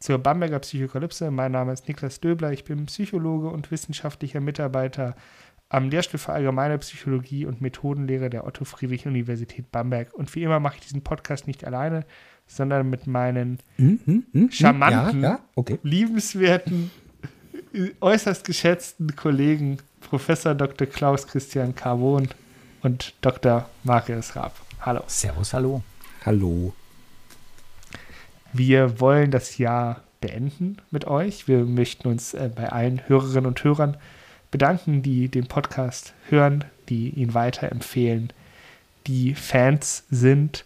zur Bamberger Psychokalypse. Mein Name ist Niklas Döbler, ich bin Psychologe und wissenschaftlicher Mitarbeiter am Lehrstuhl für Allgemeine Psychologie und Methodenlehre der Otto-Friedrich-Universität Bamberg. Und wie immer mache ich diesen Podcast nicht alleine, sondern mit meinen Hm, hm, hm, charmanten, ja, ja, okay. liebenswerten, äußerst geschätzten Kollegen Professor Dr. Klaus Christian Carbon und Dr. Marius Raab. Hallo. Servus, hallo. Hallo. Wir wollen das Jahr beenden mit euch. Wir möchten uns äh, bei allen Hörerinnen und Hörern bedanken, die den Podcast hören, die ihn weiterempfehlen, die Fans sind.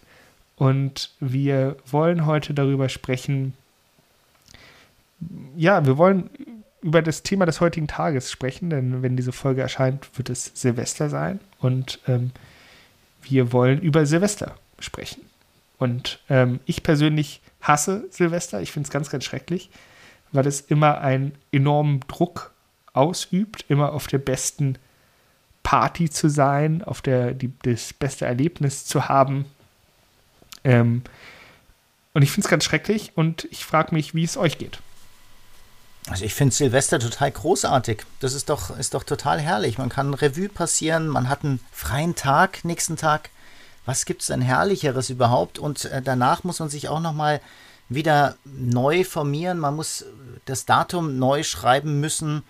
Und wir wollen heute darüber sprechen. Ja, wir wollen über das Thema des heutigen Tages sprechen, denn wenn diese Folge erscheint, wird es Silvester sein. Und ähm, wir wollen über Silvester sprechen. Und ähm, ich persönlich hasse Silvester. Ich finde es ganz, ganz schrecklich, weil es immer einen enormen Druck ausübt, immer auf der besten Party zu sein, auf der die, das beste Erlebnis zu haben. Ähm, und ich finde es ganz schrecklich und ich frage mich, wie es euch geht. Also ich finde Silvester total großartig. Das ist doch, ist doch total herrlich. Man kann Revue passieren, man hat einen freien Tag, nächsten Tag. Was gibt es denn Herrlicheres überhaupt? Und äh, danach muss man sich auch nochmal wieder neu formieren. Man muss das Datum neu schreiben müssen.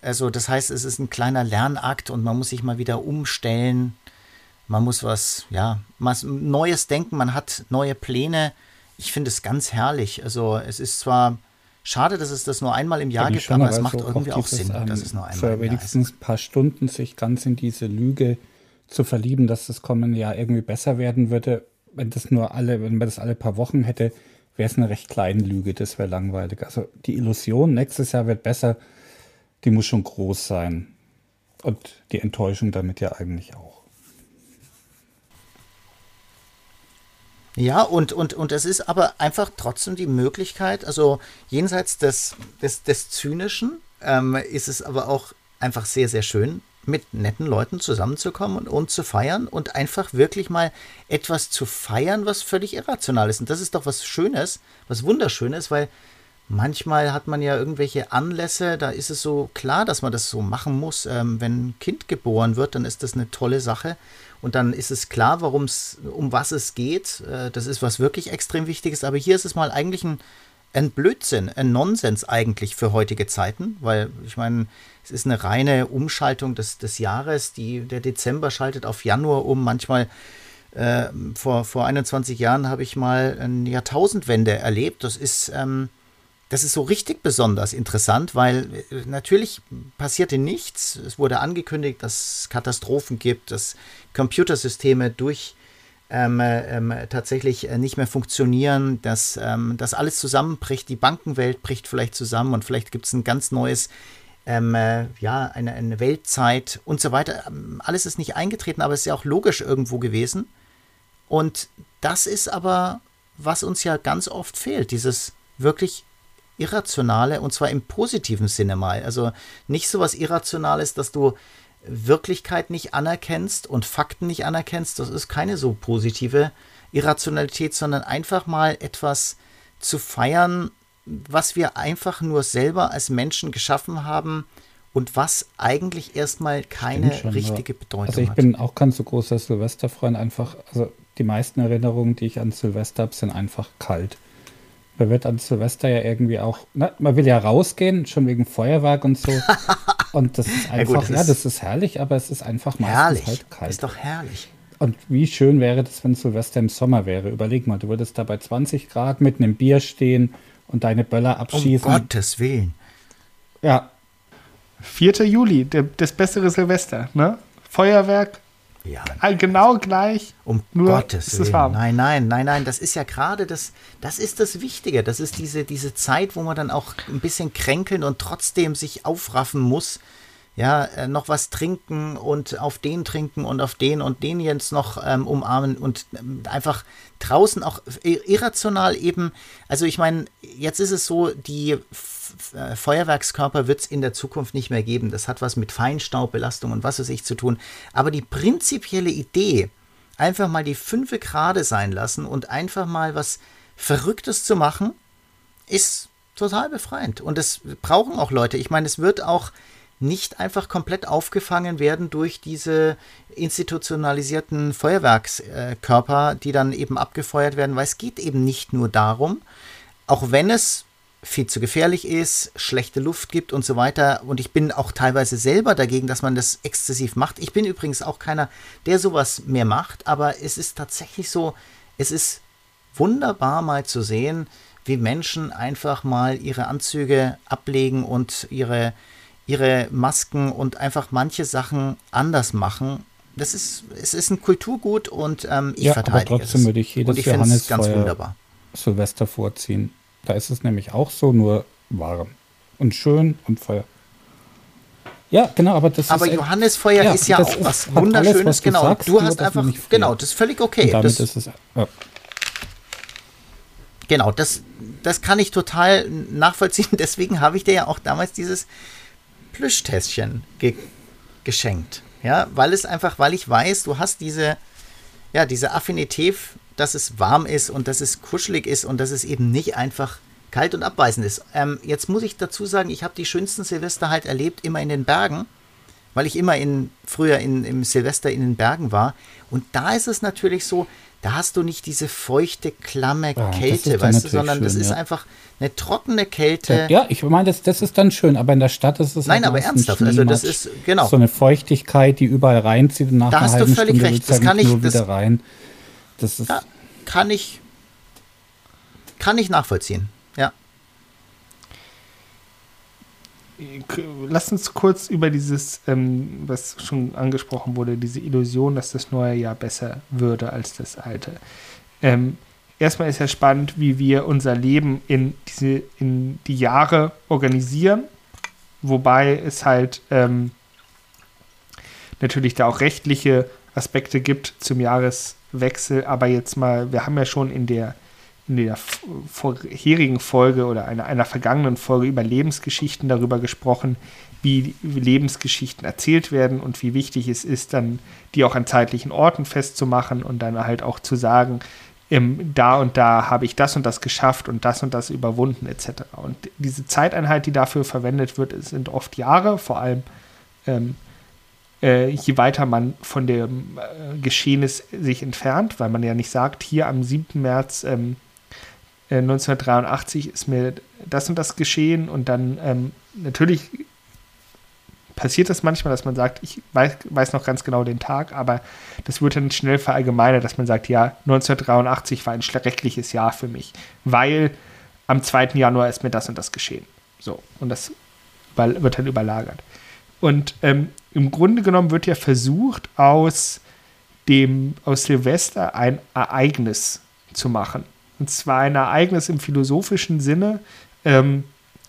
Also das heißt, es ist ein kleiner Lernakt und man muss sich mal wieder umstellen. Man muss was, ja, was Neues denken. Man hat neue Pläne. Ich finde es ganz herrlich. Also es ist zwar schade, dass es das nur einmal im Jahr gibt, aber es macht so irgendwie auch Sinn, ähm, dass es nur einmal Für im Jahr ist. wenigstens ein paar Stunden sich ganz in diese Lüge zu verlieben, dass das kommende Jahr irgendwie besser werden würde. Wenn das nur alle, wenn man das alle paar Wochen hätte, wäre es eine recht kleine Lüge, das wäre langweilig. Also die Illusion, nächstes Jahr wird besser, die muss schon groß sein. Und die Enttäuschung damit ja eigentlich auch. Ja, und, und, und es ist aber einfach trotzdem die Möglichkeit, also jenseits des, des, des Zynischen, ähm, ist es aber auch einfach sehr, sehr schön, mit netten Leuten zusammenzukommen und, und zu feiern und einfach wirklich mal etwas zu feiern, was völlig irrational ist. Und das ist doch was Schönes, was Wunderschönes, weil manchmal hat man ja irgendwelche Anlässe, da ist es so klar, dass man das so machen muss. Ähm, wenn ein Kind geboren wird, dann ist das eine tolle Sache. Und dann ist es klar, warum's, um was es geht. Äh, das ist was wirklich extrem Wichtiges. Aber hier ist es mal eigentlich ein, ein Blödsinn, ein Nonsens eigentlich für heutige Zeiten, weil ich meine, es ist eine reine Umschaltung des, des Jahres. Die, der Dezember schaltet auf Januar um. Manchmal äh, vor, vor 21 Jahren habe ich mal eine Jahrtausendwende erlebt. Das ist, ähm, das ist so richtig besonders interessant, weil äh, natürlich passierte nichts. Es wurde angekündigt, dass es Katastrophen gibt, dass Computersysteme durch ähm, ähm, tatsächlich äh, nicht mehr funktionieren, dass ähm, das alles zusammenbricht, die Bankenwelt bricht vielleicht zusammen und vielleicht gibt es ein ganz neues, ähm, äh, ja, eine, eine Weltzeit und so weiter. Ähm, Alles ist nicht eingetreten, aber es ist ja auch logisch irgendwo gewesen. Und das ist aber, was uns ja ganz oft fehlt, dieses wirklich Irrationale und zwar im positiven Sinne mal. Also nicht so was Irrationales, dass du Wirklichkeit nicht anerkennst und Fakten nicht anerkennst. Das ist keine so positive Irrationalität, sondern einfach mal etwas zu feiern, was wir einfach nur selber als Menschen geschaffen haben und was eigentlich erstmal keine schon, richtige Bedeutung Also ich hat. bin auch kein so großer Silvesterfreund. Einfach, also die meisten Erinnerungen, die ich an Silvester habe, sind einfach kalt. Man wird an Silvester ja irgendwie auch, ne, man will ja rausgehen, schon wegen Feuerwerk und so. und das ist Ja einfach, gut, ja, das das, ist- ist herrlich, aber es ist einfach meistens herrlich. halt kalt. Ist doch herrlich. Und wie schön wäre das, wenn Silvester im Sommer wäre. Überleg mal, du würdest da bei 20 Grad mit einem Bier stehen und deine Böller Um abschießen. Gottes Willen. Ja, 4. Juli, der, das bessere Silvester, ne? Feuerwerk, Ja. Genau gleich. Um Gottes ist es Willen. Nein, nein, nein, nein. Das ist ja gerade das, das ist das Wichtige. Das ist diese, diese Zeit, wo man dann auch ein bisschen kränkeln und trotzdem sich aufraffen muss. Ja, äh, noch was trinken und auf den trinken und auf den und den jetzt noch ähm, umarmen und ähm, einfach draußen auch irrational eben. Also ich meine, jetzt ist es so, die äh, Feuerwerkskörper wird es in der Zukunft nicht mehr geben. Das hat was mit Feinstaubbelastung und was weiß ich zu tun. Aber die prinzipielle Idee, einfach mal die Fünfe gerade sein lassen und einfach mal was Verrücktes zu machen, ist total befreiend. Und das brauchen auch Leute. Ich meine, es wird auch nicht einfach komplett aufgefangen werden durch diese institutionalisierten Feuerwerkskörper, die dann eben abgefeuert werden, weil es geht eben nicht nur darum, auch wenn es viel zu gefährlich ist, schlechte Luft gibt und so weiter. Und ich bin auch teilweise selber dagegen, dass man das exzessiv macht. Ich bin übrigens auch keiner, der sowas mehr macht, aber es ist tatsächlich so, es ist wunderbar mal zu sehen, wie Menschen einfach mal ihre Anzüge ablegen und ihre, ihre Masken und einfach manche Sachen anders machen. Das ist, es ist ein Kulturgut und ähm, ich Ja, aber verteidige trotzdem es. würde ich jedes und ich finde es ganz wunderbar. Silvester vorziehen. Da ist es nämlich auch so, nur warm. Und schön und Feuer. Ja, genau, aber das Aber ist. Johannisfeuer ja, ist ja auch was hat alles, Wunderschönes, was du genau. sagst, du hast einfach, genau, das ist völlig okay. und damit Das, ist es. Ja. Genau, das, das kann ich total nachvollziehen. Deswegen habe ich dir ja auch damals dieses Plüschtässchen ge geschenkt. Ja, weil es einfach, weil ich weiß, du hast diese, ja, diese Affinität, dass es warm ist und dass es kuschelig ist und dass es eben nicht einfach kalt und abweisend ist. Ähm, jetzt muss ich dazu sagen, ich habe die schönsten Silvester halt erlebt, immer in den Bergen, weil ich immer in, früher in, im Silvester in den Bergen war. Und da ist es natürlich so, da hast du nicht diese feuchte, klamme das Kälte, ist dann weißt du, sondern das schön, ist ja. einfach eine trockene Kälte. Ja, ich meine, das, das ist dann schön, aber in der Stadt ist es Nein, halt aber ernsthaft, also das ist- genau. So eine Feuchtigkeit, die überall reinzieht und nach Da hast du völlig Stunde recht, das du kann ich- das- wieder rein. Das ist, Ja, kann ich, kann ich nachvollziehen. Ja. Lass uns kurz über dieses, ähm, was schon angesprochen wurde, diese Illusion, dass das neue Jahr besser würde als das alte. Ähm, erstmal ist ja spannend, wie wir unser Leben in, diese, in die Jahre organisieren, wobei es halt ähm, natürlich da auch rechtliche Aspekte gibt zum Jahreswechsel, aber jetzt mal, wir haben ja schon in der in der vorherigen Folge oder einer, einer vergangenen Folge über Lebensgeschichten darüber gesprochen, wie Lebensgeschichten erzählt werden und wie wichtig es ist, dann die auch an zeitlichen Orten festzumachen und dann halt auch zu sagen, ähm, da und da habe ich das und das geschafft und das und das überwunden etc. Und diese Zeiteinheit, die dafür verwendet wird, sind oft Jahre, vor allem ähm, äh, je weiter man von dem äh, Geschehnis sich entfernt, weil man ja nicht sagt, hier am 7. März ähm, äh, 1983 ist mir das und das geschehen und dann ähm, natürlich passiert das manchmal, dass man sagt, ich weiß, weiß noch ganz genau den Tag, aber das wird dann schnell verallgemeinert, dass man sagt, ja, 1983 war ein schreckliches Jahr für mich, weil am 2. Januar ist mir das und das geschehen. So, und das wird dann überlagert. Und ähm, im Grunde genommen wird ja versucht, aus dem, aus Silvester ein Ereignis zu machen. Und zwar ein Ereignis im philosophischen Sinne, ähm,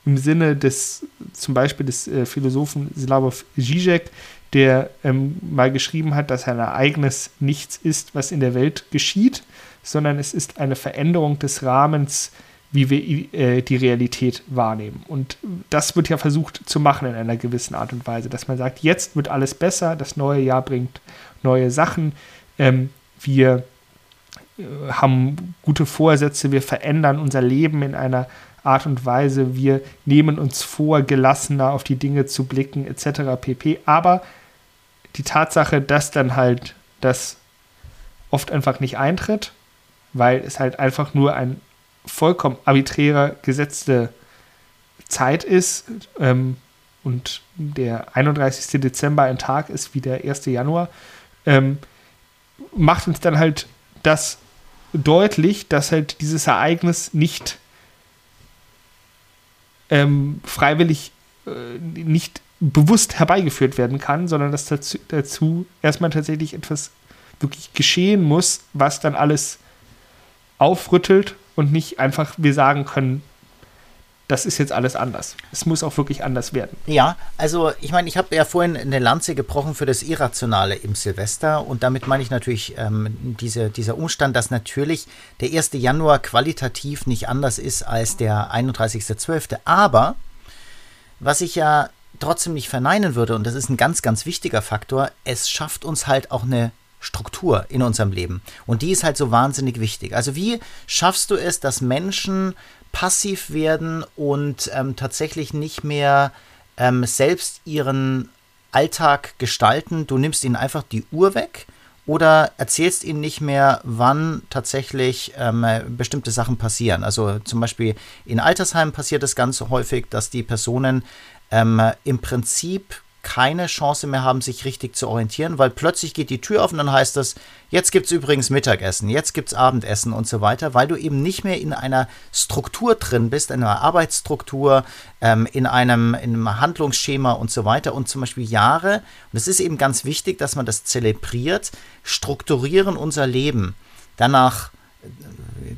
im Sinne des, zum Beispiel des äh, Philosophen Slavoj Žižek, der ähm, mal geschrieben hat, dass ein Ereignis nichts ist, was in der Welt geschieht, sondern es ist eine Veränderung des Rahmens, wie wir äh, die Realität wahrnehmen. Und das wird ja versucht zu machen in einer gewissen Art und Weise, dass man sagt, jetzt wird alles besser, das neue Jahr bringt neue Sachen, ähm, wir haben gute Vorsätze, wir verändern unser Leben in einer Art und Weise, wir nehmen uns vor, gelassener auf die Dinge zu blicken, etc. pp. Aber die Tatsache, dass dann halt das oft einfach nicht eintritt, weil es halt einfach nur ein vollkommen arbiträrer gesetzte Zeit ist ähm, und der 31. Dezember ein Tag ist wie der 1. Januar, ähm, macht uns dann halt das deutlich, dass halt dieses Ereignis nicht ähm, freiwillig, äh, nicht bewusst herbeigeführt werden kann, sondern dass dazu, dazu erstmal tatsächlich etwas wirklich geschehen muss, was dann alles aufrüttelt und nicht einfach wir sagen können, das ist jetzt alles anders. Es muss auch wirklich anders werden. Ja, also ich meine, ich habe ja vorhin eine Lanze gebrochen für das Irrationale im Silvester und damit meine ich natürlich ähm, diese, dieser Umstand, dass natürlich der 1. Januar qualitativ nicht anders ist als der 31.12. Aber was ich ja trotzdem nicht verneinen würde, und das ist ein ganz, ganz wichtiger Faktor, es schafft uns halt auch eine Struktur in unserem Leben. Und die ist halt so wahnsinnig wichtig. Also wie schaffst du es, dass Menschen passiv werden und ähm, tatsächlich nicht mehr ähm, selbst ihren Alltag gestalten? Du nimmst ihnen einfach die Uhr weg oder erzählst ihnen nicht mehr, wann tatsächlich ähm, bestimmte Sachen passieren. Also zum Beispiel in Altersheimen passiert es ganz häufig, dass die Personen ähm, im Prinzip keine Chance mehr haben, sich richtig zu orientieren, weil plötzlich geht die Tür auf und dann heißt es, jetzt gibt es übrigens Mittagessen, jetzt gibt es Abendessen und so weiter, weil du eben nicht mehr in einer Struktur drin bist, in einer Arbeitsstruktur, ähm, in, einem, in einem Handlungsschema und so weiter. Und zum Beispiel Jahre, und es ist eben ganz wichtig, dass man das zelebriert, strukturieren unser Leben. Danach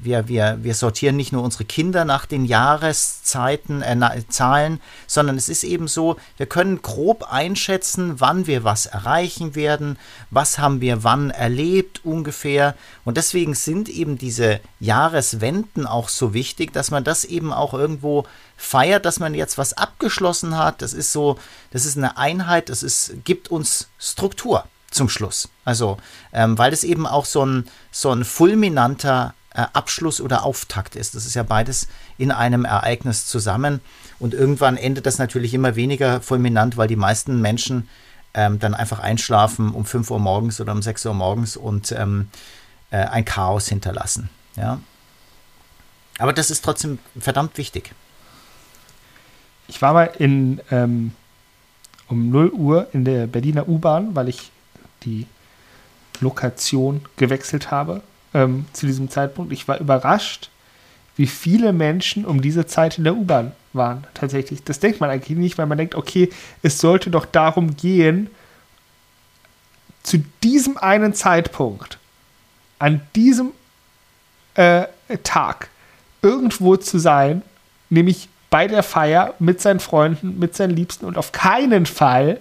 wir, wir, wir sortieren nicht nur unsere Kinder nach den Jahreszeiten, äh, Zahlen, sondern es ist eben so, wir können grob einschätzen, wann wir was erreichen werden, was haben wir wann erlebt ungefähr. Und deswegen sind eben diese Jahreswenden auch so wichtig, dass man das eben auch irgendwo feiert, dass man jetzt was abgeschlossen hat. Das ist so, das ist eine Einheit, das ist, gibt uns Struktur zum Schluss. Also, ähm, weil es eben auch so ein, so ein fulminanter Abschluss oder Auftakt ist. Das ist ja beides in einem Ereignis zusammen. Und irgendwann endet das natürlich immer weniger fulminant, weil die meisten Menschen ähm, dann einfach einschlafen um 5 Uhr morgens oder um 6 Uhr morgens und ähm, äh, ein Chaos hinterlassen. Ja. Aber das ist trotzdem verdammt wichtig. Ich war mal in, ähm, um 0 Uhr in der Berliner U-Bahn, weil ich die Lokation gewechselt habe ähm, zu diesem Zeitpunkt. Ich war überrascht, wie viele Menschen um diese Zeit in der U-Bahn waren. Tatsächlich. Das denkt man eigentlich nicht, weil man denkt, okay, es sollte doch darum gehen, zu diesem einen Zeitpunkt, an diesem äh, Tag, irgendwo zu sein, nämlich bei der Feier mit seinen Freunden, mit seinen Liebsten und auf keinen Fall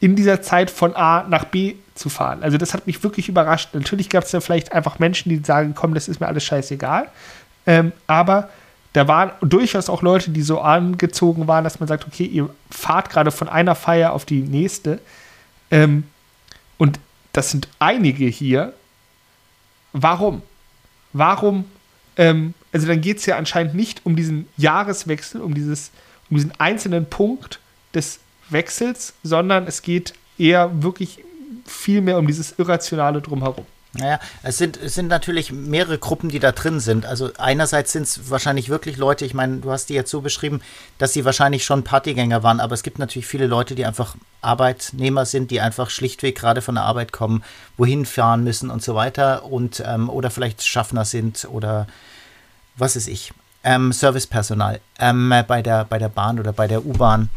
in dieser Zeit von A nach B zu fahren. Also das hat mich wirklich überrascht. Natürlich gab es ja vielleicht einfach Menschen, die sagen, komm, das ist mir alles scheißegal. Ähm, aber da waren durchaus auch Leute, die so angezogen waren, dass man sagt, okay, ihr fahrt gerade von einer Feier auf die nächste. Ähm, und das sind einige hier. Warum? Warum? Ähm, also dann geht es ja anscheinend nicht um diesen Jahreswechsel, um, dieses, um diesen einzelnen Punkt des Wechsels, sondern es geht eher wirklich viel mehr um dieses Irrationale drumherum. Naja, es sind, es sind natürlich mehrere Gruppen, die da drin sind. Also einerseits sind es wahrscheinlich wirklich Leute, ich meine, du hast die jetzt so beschrieben, dass sie wahrscheinlich schon Partygänger waren, aber es gibt natürlich viele Leute, die einfach Arbeitnehmer sind, die einfach schlichtweg gerade von der Arbeit kommen, wohin fahren müssen und so weiter und ähm, oder vielleicht Schaffner sind oder was ist ich. Ähm, Servicepersonal ähm, bei, der, bei der Bahn oder bei der U-Bahn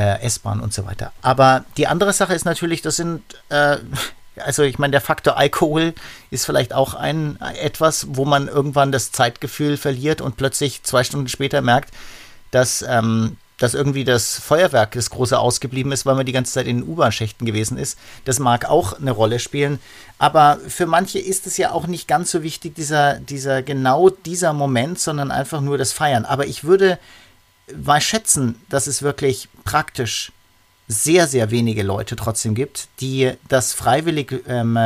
äh, S-Bahn und so weiter. Aber die andere Sache ist natürlich, das sind, äh, also ich meine, der Faktor Alkohol ist vielleicht auch ein etwas, wo man irgendwann das Zeitgefühl verliert und plötzlich zwei Stunden später merkt, dass, ähm, dass irgendwie das Feuerwerk, das große ausgeblieben ist, weil man die ganze Zeit in den U-Bahn-Schächten gewesen ist. Das mag auch eine Rolle spielen. Aber für manche ist es ja auch nicht ganz so wichtig, dieser, dieser, genau dieser Moment, sondern einfach nur das Feiern. Aber ich würde mal schätzen, dass es wirklich praktisch sehr, sehr wenige Leute trotzdem gibt, die das freiwillig ähm,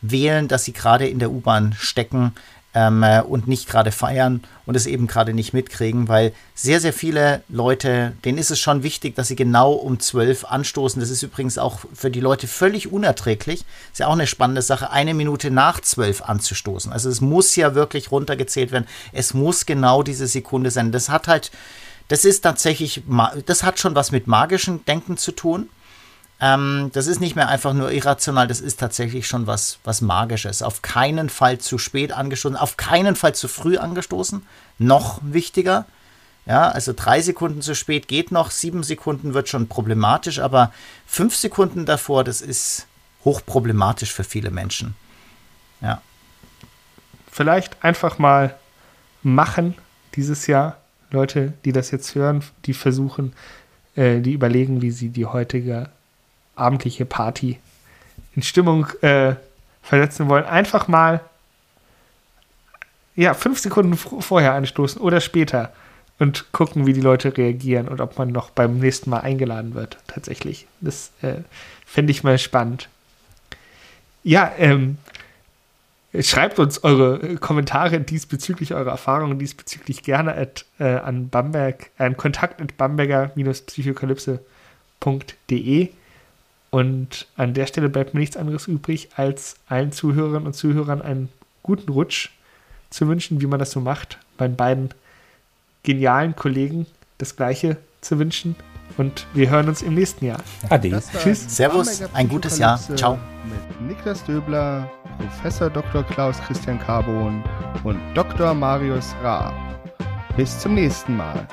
wählen, dass sie gerade in der U-Bahn stecken ähm, und nicht gerade feiern und es eben gerade nicht mitkriegen, weil sehr, sehr viele Leute, denen ist es schon wichtig, dass sie genau um zwölf anstoßen. Das ist übrigens auch für die Leute völlig unerträglich. Ist ja auch eine spannende Sache, eine Minute nach zwölf anzustoßen. Also es muss ja wirklich runtergezählt werden. Es muss genau diese Sekunde sein. Das hat halt das ist tatsächlich, das hat schon was mit magischem Denken zu tun. Ähm, das ist nicht mehr einfach nur irrational, das ist tatsächlich schon was, was Magisches. Auf keinen Fall zu spät angestoßen, auf keinen Fall zu früh angestoßen. Noch wichtiger, Ja, also drei Sekunden zu spät geht noch, sieben Sekunden wird schon problematisch, aber fünf Sekunden davor, das ist hochproblematisch für viele Menschen. Ja. Vielleicht einfach mal machen dieses Jahr. Leute, die das jetzt hören, die versuchen, äh, die überlegen, wie sie die heutige abendliche Party in Stimmung äh, versetzen wollen. Einfach mal ja, fünf Sekunden vorher anstoßen oder später und gucken, wie die Leute reagieren und ob man noch beim nächsten Mal eingeladen wird, tatsächlich. Das äh, fände ich mal spannend. Ja, ähm, schreibt uns eure Kommentare diesbezüglich, eure Erfahrungen diesbezüglich gerne at, äh, an Bamberg, an kontakt at bamberger-psychokalypse.de und an der Stelle bleibt mir nichts anderes übrig, als allen Zuhörerinnen und Zuhörern einen guten Rutsch zu wünschen, wie man das so macht, meinen beiden genialen Kollegen das Gleiche zu wünschen. Und wir hören uns im nächsten Jahr. Ade. Tschüss. Servus, ein gutes Jahr. Ciao. Mit Niklas Döbler, Professor Dr. Klaus Christian Carbon und Dr. Marius Raab. Bis zum nächsten Mal.